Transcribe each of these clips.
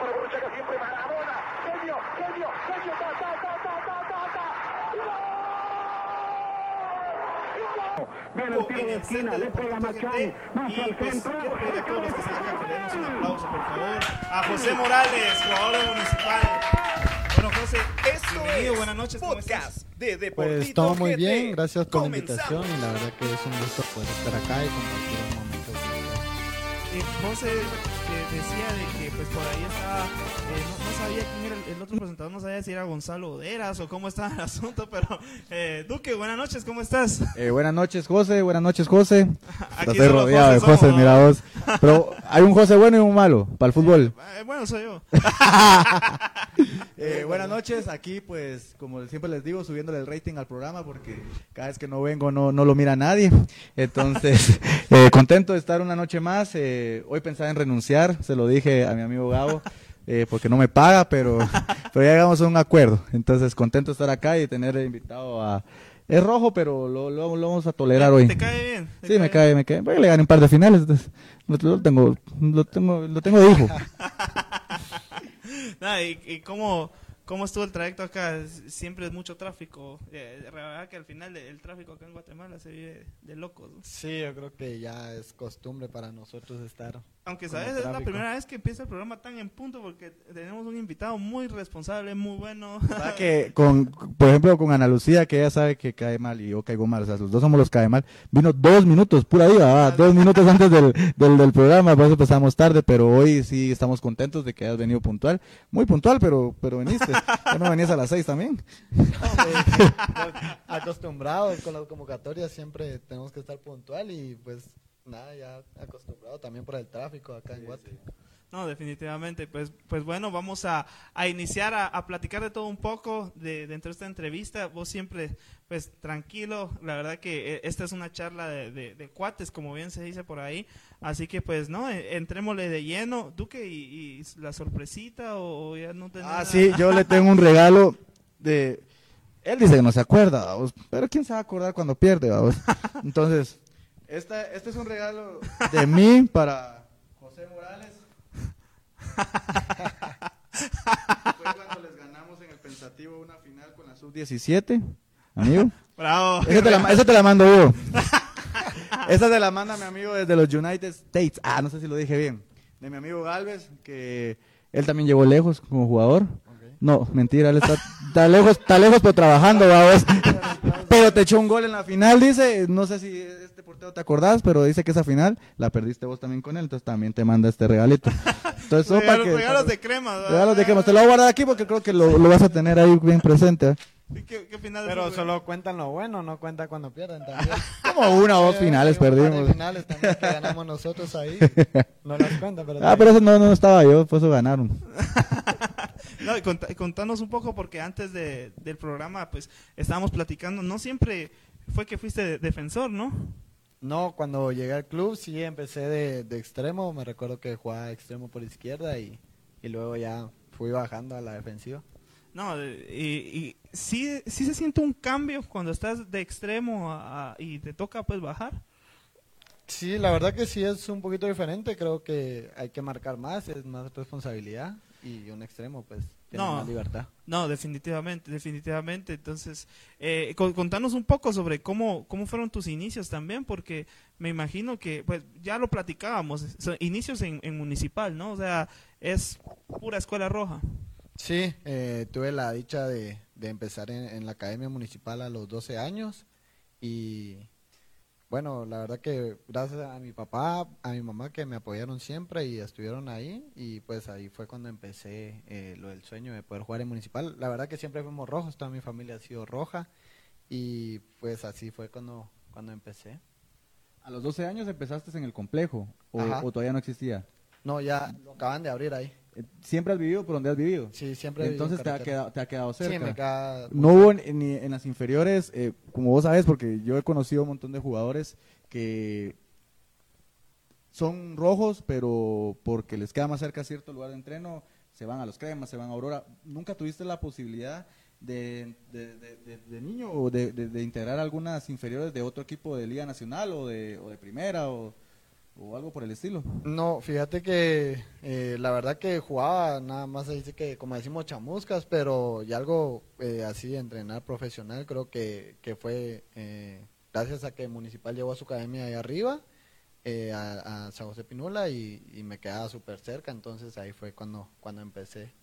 Para Borruchaga siempre Maradona. Genio, genio, genio. Ta, ta, ta, ta, ta, ta, ta. Viene el tiro de esquina, le pega Machay, más Y al pues centro. aplauso, por favor. A José Morales, jugador de municipal. Bueno, José, Esto bienvenido, es buenas noches, ¿cómo podcast de Deportito Pues todo muy GT. bien, gracias por la Comenzamos. invitación y la verdad que es un gusto poder estar acá y compartir un momento. Eh, José eh, decía de que pues por ahí estaba, eh, no, no sabía quién era el, el otro presentador, no sabía si era Gonzalo Oderas o cómo estaba el asunto, pero eh, Duque, buenas noches, ¿cómo estás? Eh, buenas noches, José. Buenas noches, José. Aquí Estoy rodeado de José mira vos. Pero hay un José bueno y un malo para el fútbol. Eh, bueno, soy yo. Eh, buenas noches, aquí pues como siempre les digo, subiéndole el rating al programa porque cada vez que no vengo no, no lo mira nadie. Entonces, eh, contento de estar una noche más. Eh, hoy pensaba en renunciar, se lo dije a mi amigo Gabo, eh, porque no me paga, pero, pero ya llegamos a un acuerdo. Entonces, contento de estar acá y tener invitado a... Es rojo, pero lo, lo- lo vamos a tolerar hoy. ¿Te cae bien? ¿Te Sí, me cae, me cae. Porque le gané un par de finales, entonces lo, lo tengo, lo tengo, lo tengo de hijo. Nada, y, y cómo, cómo estuvo el trayecto acá? Siempre es mucho tráfico. Eh, la verdad que al final el tráfico acá en Guatemala se vive de locos. ¿no? Sí, yo creo que ya es costumbre para nosotros estar. Aunque sabes, es la primera vez que empieza el programa tan en punto porque tenemos un invitado muy responsable, muy bueno. ¿Verdad que con, por ejemplo, con Ana Lucía, que ella sabe que cae mal y yo caigo mal, o sea, los dos somos los que cae mal, vino dos minutos, pura vida, ah, dos minutos antes del, del, del programa, por eso empezamos tarde, pero hoy sí estamos contentos de que hayas venido puntual, muy puntual, pero, pero viniste, ya no venías a las seis también. acostumbrados con las convocatorias, siempre tenemos que estar puntual y pues nada, ya acostumbrado también por el tráfico acá en Guate. No, definitivamente. Pues, pues bueno, vamos a, a iniciar a, a platicar de todo un poco de, dentro de esta entrevista. Vos siempre, pues tranquilo. La verdad que eh, esta es una charla de, de- de cuates, como bien se dice por ahí. Así que pues no, eh, entrémosle de lleno. Duque, y, y la sorpresita o, o ya no tenés Ah, sí, yo le tengo un regalo de... Él dice que no se acuerda, vamos, pero ¿quién se va a acordar cuando pierde? vamos? Entonces, esta, este es un regalo de mí para José Morales. Fue cuando les ganamos en el Pensativo una final con la Sub-17, amigo. Bravo. Esa te, la, esa te la mando yo. Esa te la manda mi amigo desde los United States. Ah, no sé si lo dije bien. De mi amigo Galvez, que él también llegó lejos como jugador. No, mentira, él está, está lejos, está lejos pero trabajando, vamos. Pero te echó un gol en la final, dice. No sé si este portero te acordás, pero dice que esa final la perdiste vos también con él, entonces también te manda este regalito. Entonces, eso para Regalos, que- regalos de crema. ¿verdad? Regalos de crema. Te lo voy a guardar aquí porque creo que lo, lo vas a tener ahí bien presente. ¿eh? ¿Qué, qué de Pero eso, solo cuentan lo bueno, no cuenta cuando pierden también. Como una o dos finales perdimos. finales también que ganamos nosotros ahí. No las cuentan, pero... Ah, pero eso no, no estaba yo, por eso ganaron. No, y cont- contanos un poco porque antes de, del programa pues estábamos platicando, no siempre fue que fuiste de- defensor, ¿no? No, cuando llegué al club sí empecé de, de extremo, me recuerdo que jugaba extremo por izquierda y, y luego ya fui bajando a la defensiva. No, y, y sí, sí se siente un cambio cuando estás de extremo a- a- y te toca pues bajar. Sí, la verdad que sí es un poquito diferente, creo que hay que marcar más, es más responsabilidad y un extremo pues No. más libertad. No, definitivamente, definitivamente. Entonces, eh, con- contanos un poco sobre cómo, cómo fueron tus inicios también, porque me imagino que, pues ya lo platicábamos, son inicios en, en municipal, ¿no? O sea, es pura escuela roja. Sí, eh, tuve la dicha de, de empezar en, en la academia municipal a los 12 años y bueno, la verdad que gracias a mi papá, a mi mamá que me apoyaron siempre y estuvieron ahí y pues ahí fue cuando empecé eh, lo del sueño de poder jugar en municipal. La verdad que siempre fuimos rojos, toda mi familia ha sido roja y pues así fue cuando, cuando empecé. A los 12 años empezaste en el complejo, o, o todavía no existía. No, ya lo acaban de abrir ahí. ¿Siempre has vivido por donde has vivido? Sí, siempre. he Entonces te ha, quedado, te ha quedado cerca. Sí, me queda... No hubo ni ni en las inferiores, eh, como vos sabes, porque yo he conocido un montón de jugadores que son rojos, pero porque les queda más cerca cierto lugar de entreno, se van a los cremas, se van a Aurora. ¿Nunca tuviste la posibilidad de, de, de- de- de niño o de integrar algunas inferiores de otro equipo de Liga Nacional o de, o de Primera o, o algo por el estilo. No, fíjate que eh, la verdad que jugaba nada más ahí sí que como decimos chamuscas, pero ya algo eh, así entrenar profesional creo que, que fue eh, gracias a que Municipal llegó a su academia ahí arriba, eh, a, a San José Pinula y, y me quedaba súper cerca, entonces ahí fue cuando, cuando empecé.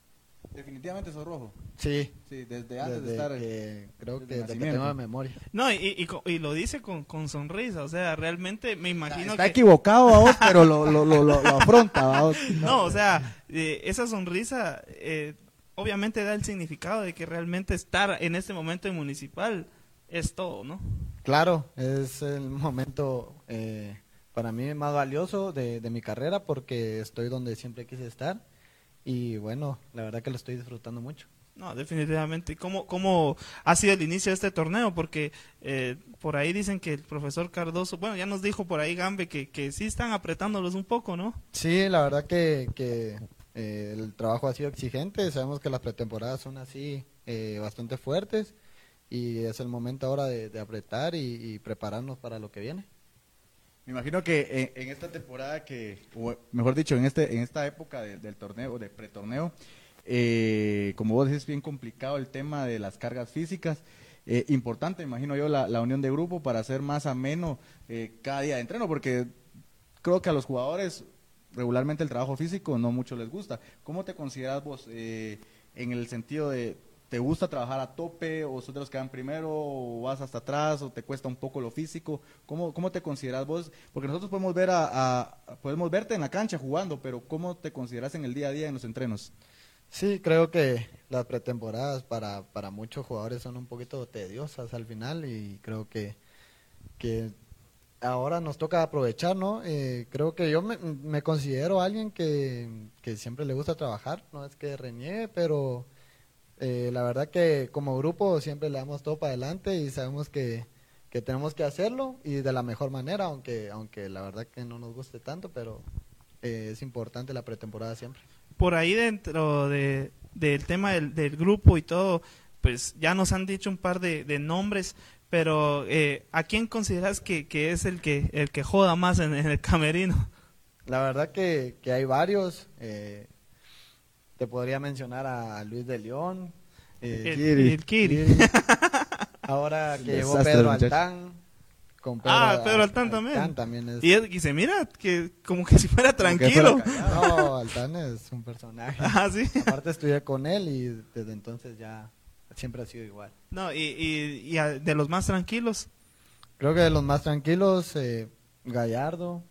Definitivamente sos rojo. Sí, Sí, desde antes desde de estar... que, creo desde que desde que tengo memoria. No, y, y, lo dice con, con sonrisa, o sea, realmente me imagino Está que... equivocado, vamos, pero lo, lo, lo, lo, lo afronta, vamos. No, o sea, eh, esa sonrisa eh, obviamente da el significado de que realmente estar en este momento en municipal es todo, ¿no? Claro, es el momento eh, para mí más valioso de, de mi carrera porque estoy donde siempre quise estar y bueno, la verdad que lo estoy disfrutando mucho. No, definitivamente. ¿Y ¿Cómo, ¿Cómo ha sido el inicio de este torneo? Porque eh, por ahí dicen que el profesor Cardoso, bueno, ya nos dijo por ahí Gambe que, que sí están apretándolos un poco, ¿no? Sí, la verdad que, que eh, el trabajo ha sido exigente, sabemos que las pretemporadas son así eh, bastante fuertes y es el momento ahora de, de apretar y, y prepararnos para lo que viene. Me imagino que en, en esta temporada que, o mejor dicho, en este en esta época de- del torneo, de pretorneo, eh, como vos decís, es bien complicado el tema de las cargas físicas. Eh, importante, imagino yo, la, la unión de grupo para hacer más ameno eh, cada día de entreno, porque creo que a los jugadores regularmente el trabajo físico no mucho les gusta. ¿Cómo te consideras vos eh, en el sentido de, ¿te gusta trabajar a tope o sos de los que van primero o vas hasta atrás o te cuesta un poco lo físico? ¿Cómo, cómo te consideras vos? Porque nosotros podemos, ver a, a- podemos verte en la cancha jugando, pero ¿cómo te consideras en el día a día en los entrenos? Sí, creo que las pretemporadas para, para muchos jugadores son un poquito tediosas al final y creo que, que ahora nos toca aprovechar, ¿no? Eh, creo que yo me, me considero alguien que, que siempre le gusta trabajar, no es que reniegue, pero eh, la verdad que como grupo siempre le damos todo para adelante y sabemos que, que tenemos que hacerlo y de la mejor manera, aunque, aunque la verdad que no nos guste tanto, pero eh, es importante la pretemporada siempre. Por ahí dentro de, del tema del, del grupo y todo, pues ya nos han dicho un par de, de nombres, pero eh, ¿a quién consideras que, que es el que, el que joda más en, en el camerino? La verdad que, que hay varios. eh, te podría mencionar a Luis de León. eh, El, Kiri. el Kiri. Kiri. Ahora que llegó Pedro. Altán. Con Ah, Pedro Altán también. también es. Y, es- y se mira que como que si fuera tranquilo. fuera No, Altán es un personaje. Ah, sí. Aparte estudié con él y desde entonces ya siempre ha sido igual. No, y, y, y a- de los más tranquilos. Creo que de los más tranquilos, eh, Gallardo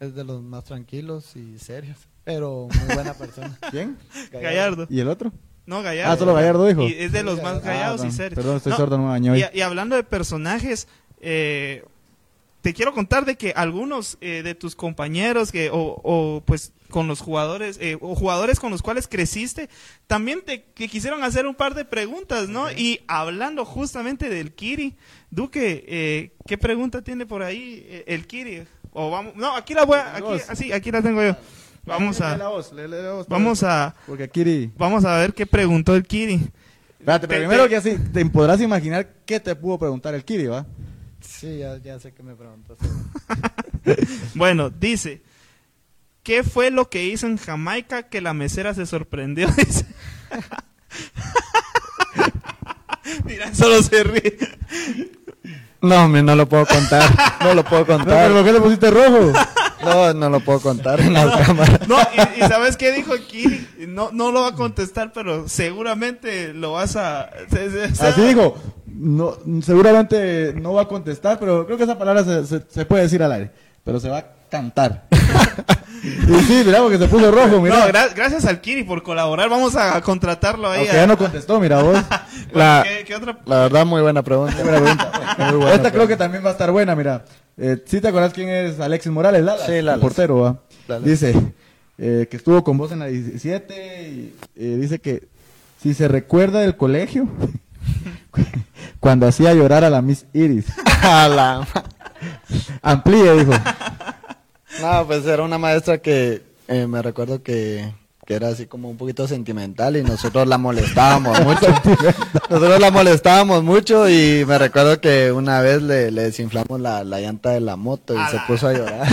es de los más tranquilos y serios, pero muy buena persona. ¿Quién? Gallardo. ¿Y el otro? No, Gallardo. Ah, solo Gallardo dijo. Y es de los más Ah, callados y perdón, serios. Perdón, estoy No, sordo, no me bañé hoy. Y, y hablando de personajes, eh, te quiero contar de que algunos eh, de tus compañeros que, o, o, pues con los jugadores eh, o jugadores con los cuales creciste también te que quisieron hacer un par de preguntas, ¿no? Y hablando justamente del Kiri, Duque, eh, ¿qué pregunta tiene por ahí eh, el Kiri? O vamos, no, aquí la voy, a, aquí, así, aquí la tengo yo. Vamos Lee a, la voz, lee- lee la voz, vamos a, Porque Kiri... vamos a ver qué preguntó el Kiri. Espérate, pero primero que así, te podrás imaginar qué te pudo preguntar el Kiri, ¿va? Sí, ya, ya sé que me preguntas. Bueno, dice, ¿qué fue lo que hizo en Jamaica que la mesera se sorprendió? Mira, solo se ríe. No, no lo puedo contar. No lo puedo ¿Pero contar. por qué le pusiste rojo? No, no lo puedo contar en la cámara. No, y, y ¿sabes qué dijo aquí? No, no lo va a contestar, pero seguramente lo vas a... se- se- se- Así dijo. No, seguramente no va a contestar, pero creo que esa palabra se puede decir al aire. Pero se va a cantar. Y sí, mira, porque se puso rojo, mira. No, gra- gracias al Kiri por colaborar. Vamos a contratarlo ahí. Aunque a- ya no contestó, mira vos. La, ¿Qué, qué otra? la verdad, muy buena pregunta. Buena pregunta. Muy buena Esta creo que también va a estar buena, mira. Eh, ¿Sí te acuerdas quién es Alexis Morales? Lala, Sí, el portero, ¿va? Dice eh, que estuvo con vos en la 17 y eh, dice que si se recuerda del colegio, cuando hacía llorar a la Miss Iris. A la Amplíe, dijo. No, pues era una maestra que eh, me recuerdo que, que era así como un poquito sentimental y nosotros la molestábamos mucho. nosotros la molestábamos mucho y me recuerdo que una vez le, le desinflamos la, la llanta de la moto y se puso a llorar.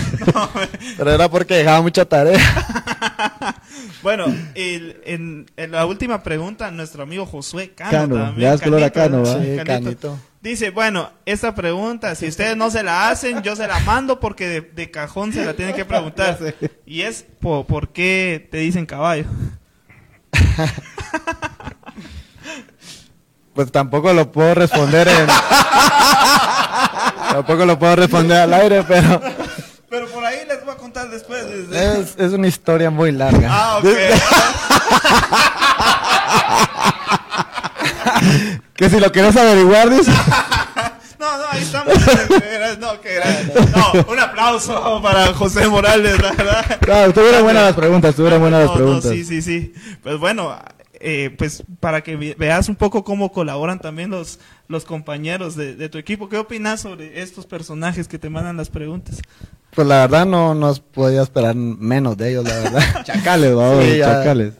Pero era porque dejaba mucha tarea. Bueno, el- en, en la última pregunta, nuestro amigo Josué Cano. Cano, también, le das color a Cano. Dice, bueno, esta pregunta, si ustedes no se la hacen, yo se la mando porque de, de cajón se la tienen que preguntar. Y es, po- ¿por qué te dicen caballo? Pues tampoco lo puedo responder en... tampoco lo puedo responder al aire, Pero por ahí les voy a contar después. es, es una historia muy larga. Ah, ok. Que si lo quieres averiguar, dice. No, no, ahí estamos. No, qué no, un aplauso para José Morales, la verdad. Claro, estuvieron buenas las preguntas, estuvieron buenas las No, no, preguntas. sí, sí, sí. Pues bueno, eh, pues para que ve- veas un poco cómo colaboran también los, los compañeros de, de tu equipo. ¿Qué opinas sobre estos personajes que te mandan las preguntas? Pues la verdad no nos podía esperar menos de ellos, la verdad. Chacales, vamos, Sí, ya. chacales.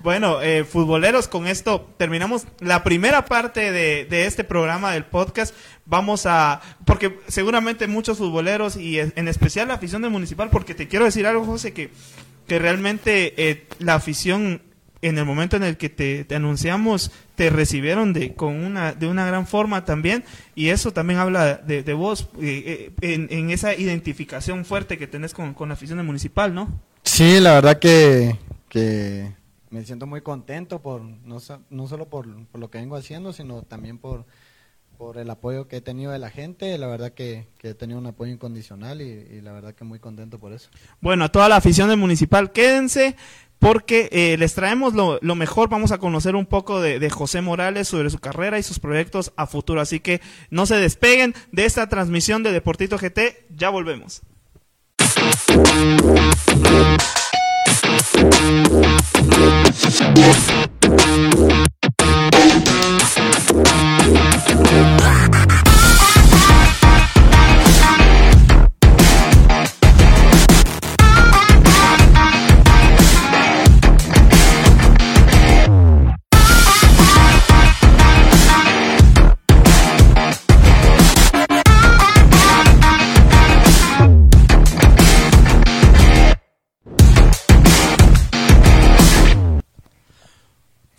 Bueno, eh, futboleros, con esto terminamos la primera parte de, de este programa del podcast. Vamos a, porque seguramente muchos futboleros y en en especial la afición de Municipal, porque te quiero decir algo, José, que, que realmente eh, la afición en el momento en el que te, te anunciamos te recibieron de con una de una gran forma también y eso también habla de, de vos eh, eh, en, en esa identificación fuerte que tenés con, con la afición de Municipal, ¿no? Sí, la verdad que, que me siento muy contento por no, no solo por, por lo que vengo haciendo, sino también por, por el apoyo que he tenido de la gente. La verdad que, que he tenido un apoyo incondicional y, y la verdad que muy contento por eso. Bueno, a toda la afición del Municipal, quédense porque eh, les traemos lo, mejor. Vamos a conocer un poco de José Morales sobre su carrera y sus proyectos a futuro. Así que no se despeguen de esta transmisión de Deportito GT. Ya volvemos.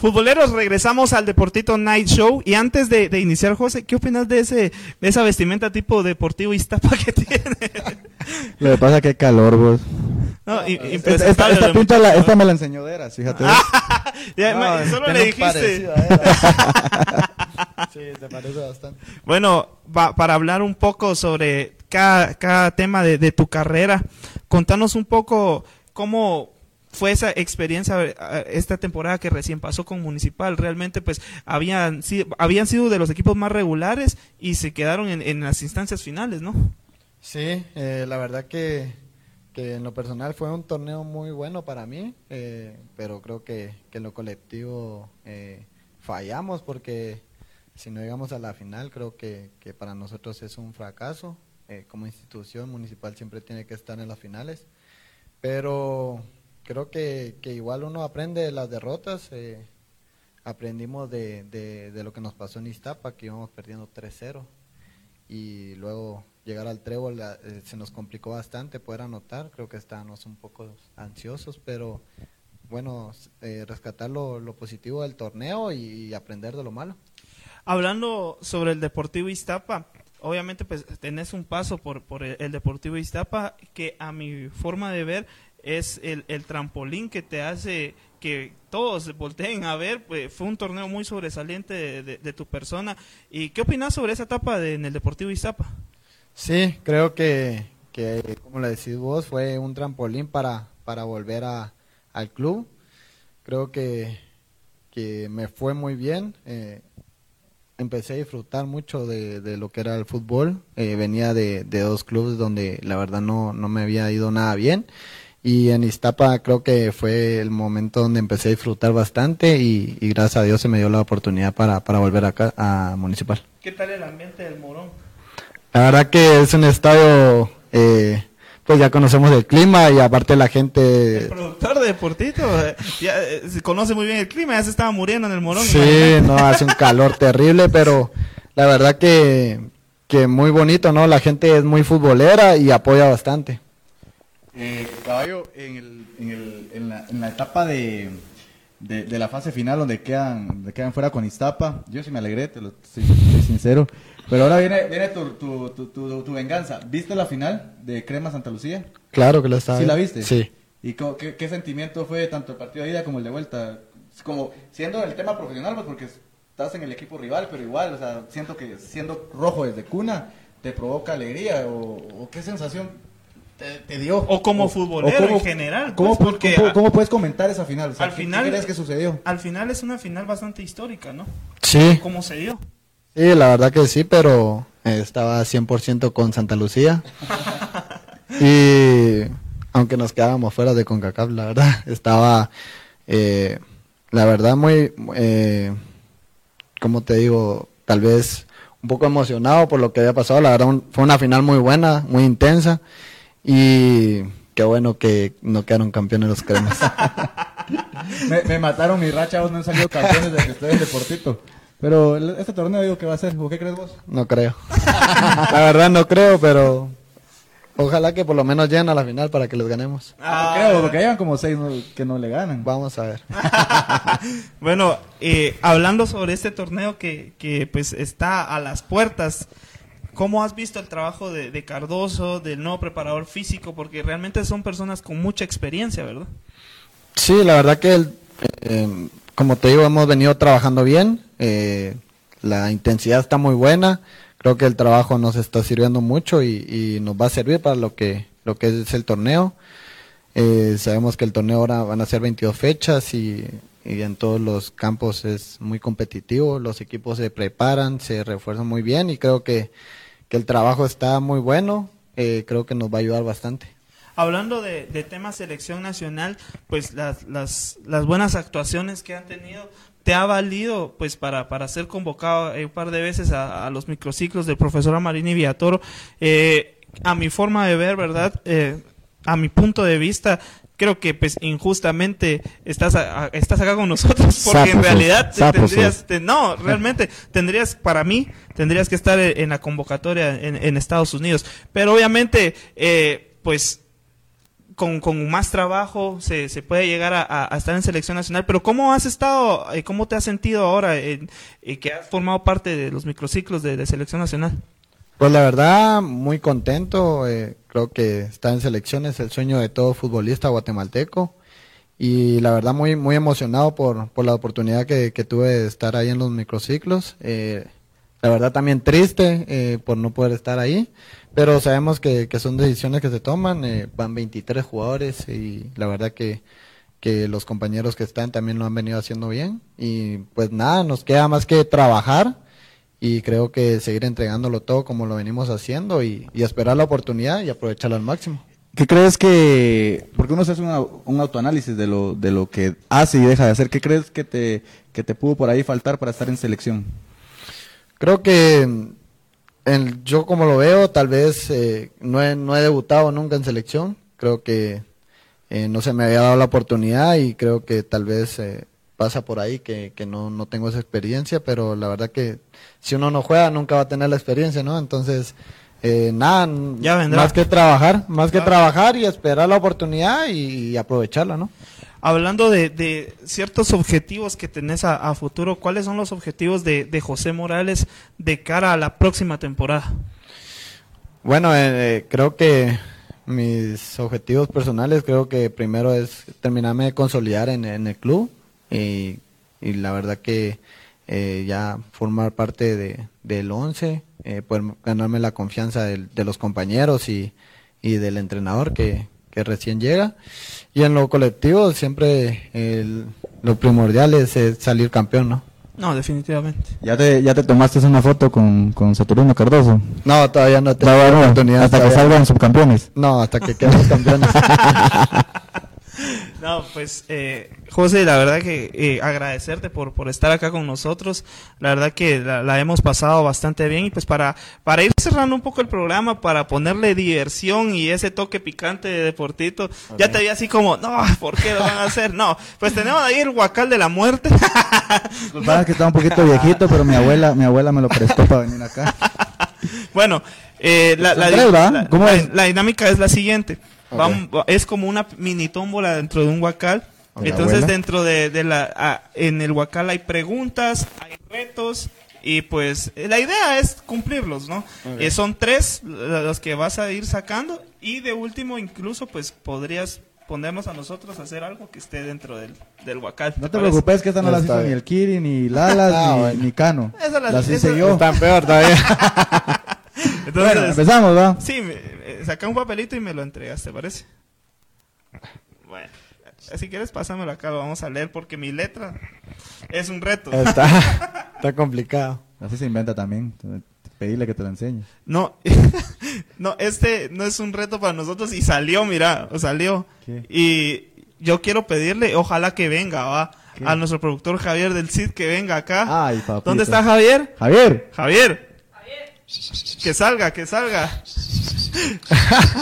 Futboleros, regresamos al Deportito Night Show. Y antes de, de iniciar, José, ¿qué opinas de ese de esa vestimenta tipo deportivo Iztapa que tiene? Lo que pasa es que hay calor, vos. No, Esta, impresentable esta, esta de pinta la, esta me la enseñó Deras, fíjate. Ya, No, ma- solo le dijiste. sí, te parece bastante. Bueno, va- para hablar un poco sobre cada, cada tema de, de tu carrera, contanos un poco cómo fue esa experiencia esta temporada que recién pasó con Municipal. Realmente, pues, habían, si- habían sido de los equipos más regulares y se quedaron en, en las instancias finales, ¿no? Sí, eh, la verdad que, que en lo personal fue un torneo muy bueno para mí, eh, pero creo que, que en lo colectivo eh, fallamos porque si no llegamos a la final creo que, que para nosotros es un fracaso. Como institución municipal siempre tiene que estar en las finales, pero creo que, que igual uno aprende de las derrotas. eh, aprendimos de, de, lo que nos pasó en Iztapa, que íbamos perdiendo 3-0 y luego llegar al trébol eh, se nos complicó bastante poder anotar, creo que estábamos un poco ansiosos, pero bueno, eh, rescatar lo, lo positivo del torneo y, aprender de lo malo. Hablando sobre el Deportivo Iztapa, obviamente pues tenés un paso por, por el Deportivo Iztapa que a mi forma de ver es el, el trampolín que te hace que todos volteen a ver, pues fue un torneo muy sobresaliente de, de- tu persona. ¿Y qué opinas sobre esa etapa de- en el Deportivo Iztapa? Sí, creo que, que, como le decís vos, fue un trampolín para, para volver a, al club. Creo que, que me fue muy bien. eh, empecé a disfrutar mucho de, de lo que era el fútbol. eh, venía de, de dos clubes donde la verdad no, no me había ido nada bien. Y en Iztapa creo que fue el momento donde empecé a disfrutar bastante y, y gracias a Dios se me dio la oportunidad para, para volver acá a Municipal. ¿Qué tal el ambiente del Morón? La verdad que es un estadio eh, pues ya conocemos el clima y aparte la El gente... productor de Deportito eh, ya, se conoce muy bien el clima, ya se estaba muriendo en el morón. Sí, no, hace un calor terrible, pero la verdad que, que muy bonito, ¿no? La gente es muy futbolera y apoya bastante. Eh, caballo, en, el, en, el, en, la, en la etapa de, de, de la fase final donde quedan, donde quedan fuera con Iztapa, yo sí me alegré, te lo soy, soy sincero. Pero ahora viene, viene tu, tu, tu, tu, tu venganza. ¿Viste la final de Crema Santa Lucía? Claro que lo está. ¿Sí la viste? Sí. ¿Y qué, qué sentimiento fue tanto el partido de ida como el de vuelta? Como siendo el tema profesional, pues porque estás en el equipo rival, pero igual, o sea, siento que siendo rojo desde cuna te provoca alegría o, o qué sensación te, te dio. O como futbolero cómo- en general, ¿Cómo, pues, porque cómo- puedes comentar esa final? O sea, al ¿qué- final- ¿Qué crees que sucedió? Al final es una final bastante histórica, ¿no? Sí, ¿Cómo se dio? sí, la verdad que sí, pero eh, estaba 100% con Santa Lucía. y aunque nos quedábamos fuera de CONCACAF, la verdad, estaba, eh, la verdad, muy, eh, como te digo, tal vez un poco emocionado por lo que había pasado. La verdad, un- fue una final muy buena, muy intensa. Y qué bueno que no quedaron campeones los cremas. me, me mataron mi racha, vos no han salido campeones desde que estoy en Deportito. Pero este torneo digo que va a ser, ¿o qué crees vos? No creo. La verdad no creo, pero ojalá que por lo menos lleguen a la final para que les ganemos. Ah, creo, porque llevan como seis no- que no le ganan. Vamos a ver. Bueno, eh, hablando sobre este torneo que, que pues está a las puertas, ¿cómo has visto el trabajo de, de Cardoso, del nuevo preparador físico? Porque realmente son personas con mucha experiencia, ¿verdad? Sí, la verdad que, el- eh, como te digo, hemos venido trabajando bien. eh, la intensidad está muy buena. Creo que el trabajo nos está sirviendo mucho y, y nos va a servir para lo que, lo que es el torneo. Eh, sabemos que el torneo ahora van a ser 22 fechas y, y en todos los campos es muy competitivo. Los equipos se preparan, se refuerzan muy bien y creo que, que el trabajo está muy bueno. Eh, creo que nos va a ayudar bastante. Hablando de, de tema selección nacional, pues las, las, buenas actuaciones que han tenido, ¿te ha valido pues para, para ser convocado eh, un par de veces a, los microciclos del profesor Amarini Villatoro? Eh, a mi forma de ver, ¿verdad? A mi punto de vista, creo que pues injustamente estás, a- a- estás acá con nosotros porque Sapo en realidad te tendrías, te- no, realmente tendrías, para mí, tendrías que estar en, en la convocatoria en, en Estados Unidos. Pero obviamente, eh, pues con, con más trabajo se, se puede llegar a, estar en selección nacional. Pero ¿cómo has estado, eh, cómo te has sentido ahora en, eh, que has formado parte de los microciclos de, de selección nacional? Pues la verdad, muy contento. eh, creo que estar en selecciones es el sueño de todo futbolista guatemalteco. Y la verdad, muy muy emocionado por, por la oportunidad que, que tuve de estar ahí en los microciclos. Eh, la verdad, también triste eh, por no poder estar ahí. Pero sabemos que, que son decisiones que se toman. eh, van 23 jugadores y la verdad que, que los compañeros que están también lo han venido haciendo bien. Y pues nada, nos queda más que trabajar y creo que seguir entregándolo todo como lo venimos haciendo y, y esperar la oportunidad y aprovecharla al máximo. ¿Qué crees que, porque uno hace una- un autoanálisis de lo, de lo que hace y deja de hacer, ¿qué crees que te, que te pudo por ahí faltar para estar en selección? Creo que yo como lo veo, tal vez eh, no, he, no he debutado nunca en selección, creo que eh, no se me había dado la oportunidad y creo que tal vez eh, pasa por ahí que, que no, no tengo esa experiencia, pero la verdad que si uno no juega nunca va a tener la experiencia, ¿no? Entonces, eh, nada, Ya vendrá. más que trabajar, más que trabajar y esperar la oportunidad y, y aprovecharla, ¿no? Hablando de, de ciertos objetivos que tenés a, a futuro, ¿cuáles son los objetivos de, de José Morales de cara a la próxima temporada? Bueno, eh, eh, creo que mis objetivos personales, creo que primero es terminarme de consolidar en, en el club y, y la verdad que eh, ya formar parte de, del 11, eh, poder ganarme la confianza del- de, los compañeros y, y del entrenador que, que recién llega. Y en lo colectivo siempre el- lo primordial es, eh, salir campeón, ¿no? No, definitivamente. ¿Ya te, ya te tomaste una foto con, con Saturnino Cardoso? No, todavía no tengo No, la bueno, oportunidad. hasta que salgan subcampeones. No, hasta que quedemos campeones. No, pues, eh, José, la verdad que eh, agradecerte por, por estar acá con nosotros. La verdad que la, la hemos pasado bastante bien. Y pues para, para ir cerrando un poco el programa, para ponerle diversión y ese toque picante de deportito, ya te vi así como, no, ¿por qué lo van a hacer? No, pues tenemos ahí el guacal de la muerte. Disculpa, es que estaba un poquito viejito, pero mi abuela, mi abuela me lo prestó para venir acá. Bueno, eh, la, la- la dinámica es la siguiente. Vam- es como una mini tómbola dentro de un huacal. Entonces Abuela. dentro de, de la ah, en el huacal hay preguntas, hay retos y pues eh, la idea es cumplirlos, ¿no? Eh, son tres la- los que vas a ir sacando y de último incluso pues podrías ponernos a nosotros a hacer algo que esté dentro del, del huacal. No te parece? preocupes que esta no la Está hizo ni bien. el Kiri, ni Lalas, Ah, ni, bueno. ni Cano. Esa la- Las esa- hice yo. Están peor todavía. Entonces, Bueno, empezamos, ¿va? Sí, me, eh, saca un papelito y me lo entregaste, ¿parece? Bueno, si quieres pásamelo acá, lo vamos a leer porque mi letra es un reto. Está, está complicado. Así se inventa también. Pedirle que te lo enseñe. No, no, este no es un reto para nosotros y salió, mira, o salió. ¿Qué? Y yo quiero pedirle, ojalá que venga, va, ¿Qué? a nuestro productor Javier del CID que venga acá. Ay. ¿Dónde está Javier? Javier. Javier. Que salga, que salga.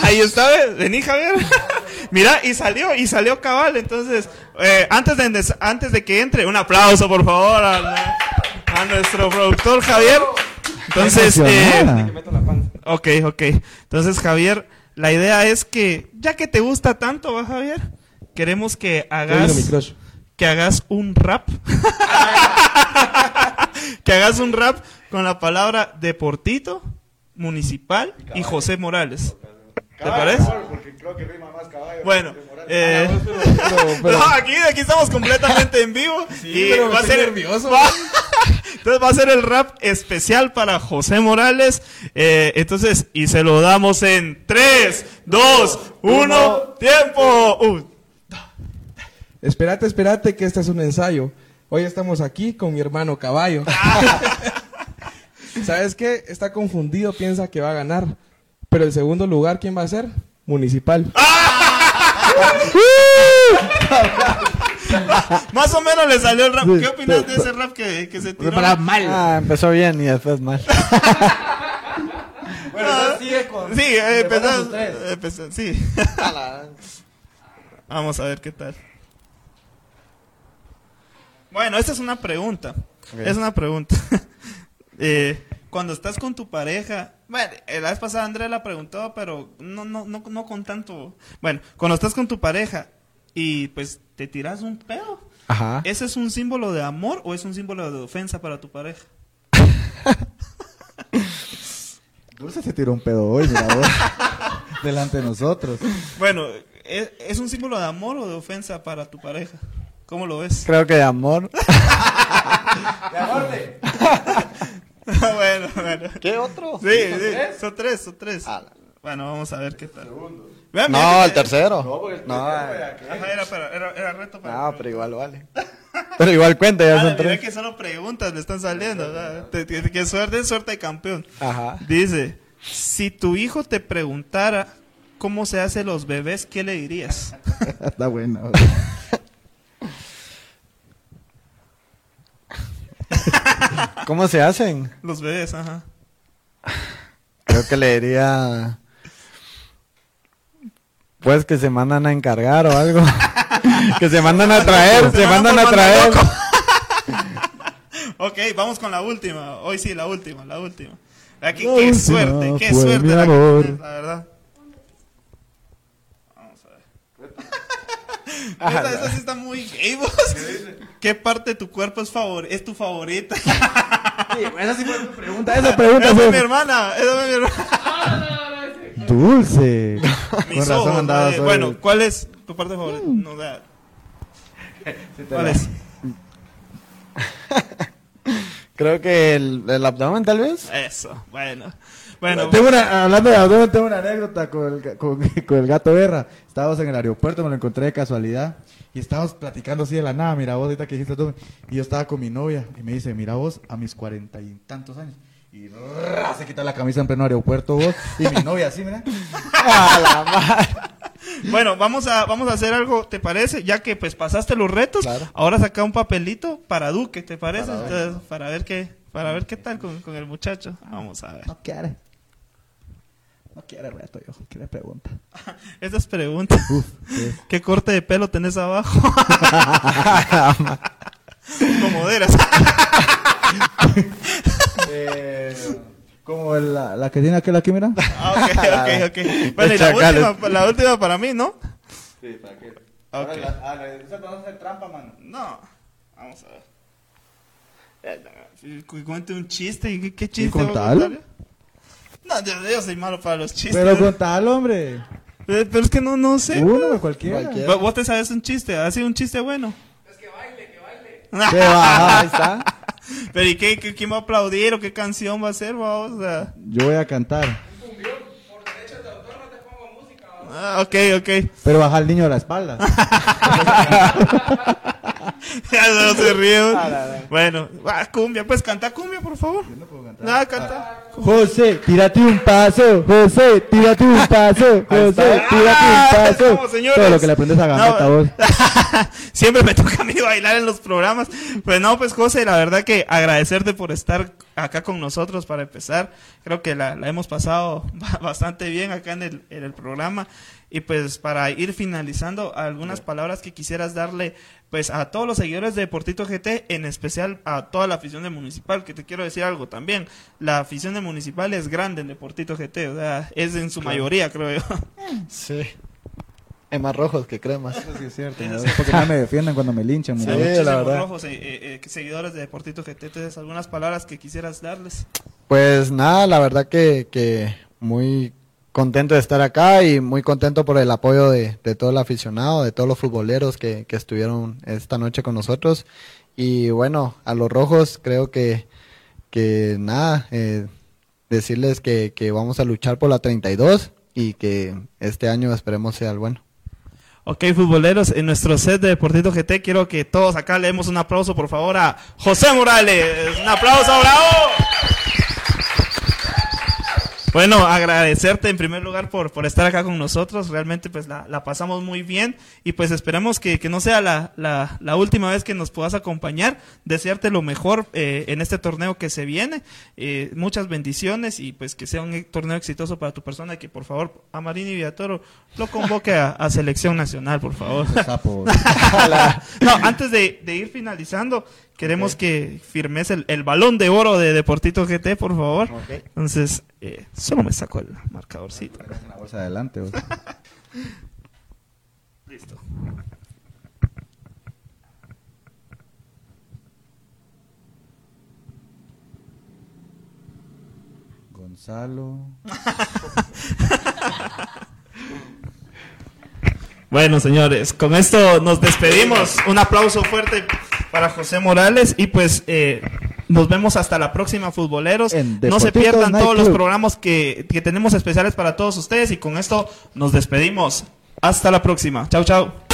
Ahí está, vení Javier. Mira, y salió, y salió cabal. Entonces, eh, antes, de, antes de que entre, un aplauso por favor a, a nuestro productor Javier. Entonces, eh, ok. Entonces, Javier, la idea es que, ya que te gusta tanto, ¿va, Javier? Queremos que hagas que hagas un rap. que hagas un rap con la palabra deportito, municipal y José Morales. ¿Te parece? Bueno, eh, no, aquí, aquí estamos completamente en vivo y va a ser va- entonces va a ser el rap especial para José Morales. Eh, entonces, y se lo damos en 3, 2, 1, tiempo. Uh, Espérate, espérate, que este es un ensayo. Hoy estamos aquí con mi hermano Caballo. ¿Sabes qué? Está confundido, piensa que va a ganar. Pero el segundo lugar, ¿quién va a ser? Municipal. Más o menos le salió el rap. ¿Qué opinas de ese rap que, que se tiró? Para mal. Ah, empezó bien y después mal. Bueno, entonces sigue con. Sí, eh, empezó- empezó- sí. Vamos a ver qué tal. Bueno, esta es una pregunta. Es una pregunta. Eh, cuando estás con tu pareja, bueno, eh, la vez pasada Andrea la preguntó, pero no, no, no, no con tanto. Bueno, cuando estás con tu pareja y pues te tiras un pedo, Ajá. ¿ese es un símbolo de amor o es un símbolo de ofensa para tu pareja? Dulce se tiró un pedo hoy, mira vos. Delante de nosotros. Bueno, ¿es, es un símbolo de amor o de ofensa para tu pareja? ¿Cómo lo ves? Creo que de amor. bueno, bueno. ¿Qué otro? Sí, sí, son tres, son tres. Ah, Bueno, vamos a ver qué tal. Vean, mira No, el tercero. No, Ajá, era, para- era, era reto para. no, pero igual vale. Pero igual cuenta, ya Ah, son mira tres. que solo preguntas le están saliendo. Qué suerte, suerte de campeón. Ajá. Dice, si tu hijo te preguntara cómo se hacen los bebés, ¿qué le dirías? Está bueno. ¿Cómo se hacen? Los bebés, ajá. Creo que le diría. Pues que se mandan a encargar o algo. que se mandan a traer, se mandan a traer. Ok, vamos con la última. Hoy sí, la última, la última. Aquí, qué suerte, qué suerte la, la verdad. Vamos a ver. Esa, esa sí está muy gay, vos. ¿Qué parte de tu cuerpo es, favor es tu favorita? Esa sí fue mi pregunta. Esa pregunta esa es mi hermana, esa es mi hermana. Dulce. Mis Con razón ojos, eh, hoy. Bueno, ¿cuál es tu parte favorita? No, da. ¿Cuál es? Creo que el, el abdomen tal vez. Eso, bueno. Bueno, Tengo una, hablando de abdomen, tengo una anécdota con el, con, con el gato Berra. Estábamos en el aeropuerto, me lo encontré de casualidad. Y estábamos platicando así de la nada, mira vos, ahorita que dijiste abdomen. Y yo estaba con mi novia y me dice, mira vos, a mis cuarenta y tantos años. Y rrr, se quita la camisa en pleno aeropuerto vos. Y mi novia así, mira. A la madre. Bueno, vamos a, vamos a hacer algo, ¿te parece? Ya que pues pasaste los retos, Claro. ahora saca un papelito para Duque, ¿te parece? Entonces, para ver qué, para ver qué tal con, con el muchacho. Vamos a ver. No quiere. No quiere reto yo, quiere pregunta. Esas preguntas. ¿Qué corte de pelo tenés abajo? Como deras. como la, la que tiene aquel aquí, mira. Ah, ok, ok, ok. Bueno, y la última, la última para mí, ¿no? Sí, para que. Ok. Ah, ¿Usted conoce hacer trampa, mano? No. Vamos a ver. Eh, cu- Cuente un chiste. ¿Qué, qué chiste? ¿Y va a contalo? contar? No, yo, yo soy malo para los chistes. Pero contalo, hombre. Eh, pero es que no, no sé. Uno, cualquiera. Cualquiera. Vos- Vos te sabes un chiste. ¿Ha sido un chiste bueno? ¿Qué va? Ahí está. Pero ¿y qué, qué- quién va a aplaudir o qué canción va a ser? Vamos, Yo voy a cantar. ah, ok, ok. Pero baja al niño de la espalda. ya no se ríe. Bueno, va, cumbia. Pues canta cumbia, por favor. Nada, canta. José, tírate un paso. José, tírate un paso. José, tírate un Ah, paso. señores. Todo lo que le aprendes a gameta, No. Siempre me toca a mí bailar en los programas. Pues no, pues José, la verdad que agradecerte por estar acá con nosotros para empezar. Creo que la, la hemos pasado ba- bastante bien acá en el, en el programa. Y pues para ir finalizando, algunas palabras que quisieras darle pues a todos los seguidores de Deportito GT, en especial a toda la afición de Municipal, que te quiero decir algo también. La afición de Municipal es grande en Deportito GT, o sea, es en su mayoría, creo yo. Sí. Hay más rojos que cremas. Eso sí es cierto. ¿no? Porque no me defienden cuando me linchan. Sí. la verdad. rojos, eh, eh, eh, seguidores de Deportito GT. Entonces, algunas palabras que quisieras darles. Pues nada, la verdad que, que muy contento de estar acá y muy contento por el apoyo de, de todo el aficionado, de todos los futboleros que, que estuvieron esta noche con nosotros. Y bueno, a los rojos creo que, que nada, eh, decirles que, que vamos a luchar por la 32 y que este año esperemos sea el bueno. Ok, futboleros, en nuestro set de Deportito GT, quiero que todos acá le demos un aplauso, por favor, a José Morales. Un aplauso, bravo. Bueno, agradecerte en primer lugar por, por estar acá con nosotros. Realmente pues la, la pasamos muy bien y pues esperemos que, que no sea la, la, la última vez que nos puedas acompañar. Desearte lo mejor eh, en este torneo que se viene. Eh, muchas bendiciones y pues que sea un e- torneo exitoso para tu persona que por favor a Marini Villatoro lo convoque a, a selección nacional, por favor. No, antes de, de ir finalizando, queremos que firmes el, el balón de oro de Deportito GT, por favor. Entonces, eh, solo me saco el marcadorcito. Una bolsa adelante. Listo. Gonzalo. Bueno, señores, con esto nos despedimos. Un aplauso fuerte para José Morales y pues eh, nos vemos hasta la próxima, futboleros. No se pierdan Night todos los programas que, que tenemos especiales para todos ustedes y con esto nos despedimos. Hasta la próxima. Chau, chau.